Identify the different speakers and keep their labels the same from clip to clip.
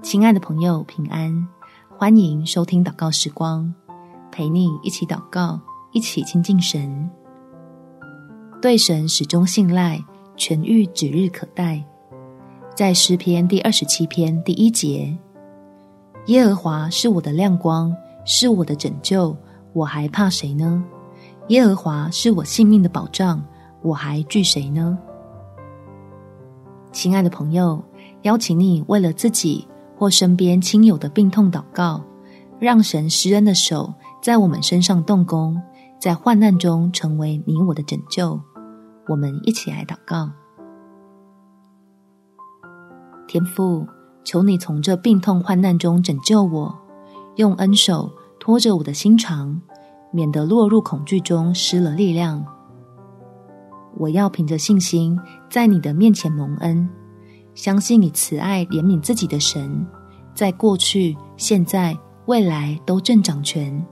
Speaker 1: 亲爱的朋友，平安！欢迎收听祷告时光，陪你一起祷告，一起亲近神。对神始终信赖，痊愈指日可待。在诗篇第二十七篇第一节：耶和华是我的亮光，是我的拯救，我还怕谁呢？耶和华是我性命的保障，我还惧谁呢？亲爱的朋友，邀请你为了自己。或身边亲友的病痛祷告，让神施恩的手在我们身上动工，在患难中成为你我的拯救。我们一起来祷告：天父，求你从这病痛患难中拯救我，用恩手托着我的心肠，免得落入恐惧中失了力量。我要凭着信心在你的面前蒙恩。相信你慈爱怜悯自己的神，在过去、现在、未来都正掌权，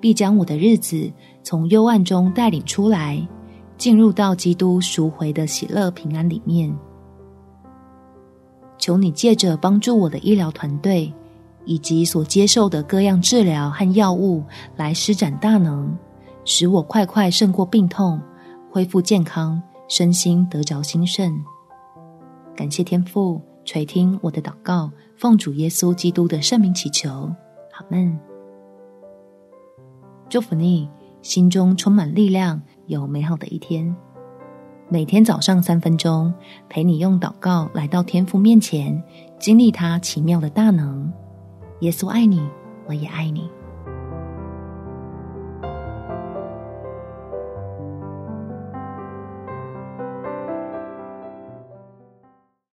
Speaker 1: 必将我的日子从幽暗中带领出来，进入到基督赎回的喜乐平安里面。求你借着帮助我的医疗团队，以及所接受的各样治疗和药物，来施展大能，使我快快胜过病痛，恢复健康，身心得着兴盛。感谢天父垂听我的祷告，奉主耶稣基督的圣名祈求，阿们。祝福你，心中充满力量，有美好的一天。每天早上三分钟，陪你用祷告来到天父面前，经历他奇妙的大能。耶稣爱你，我也爱你。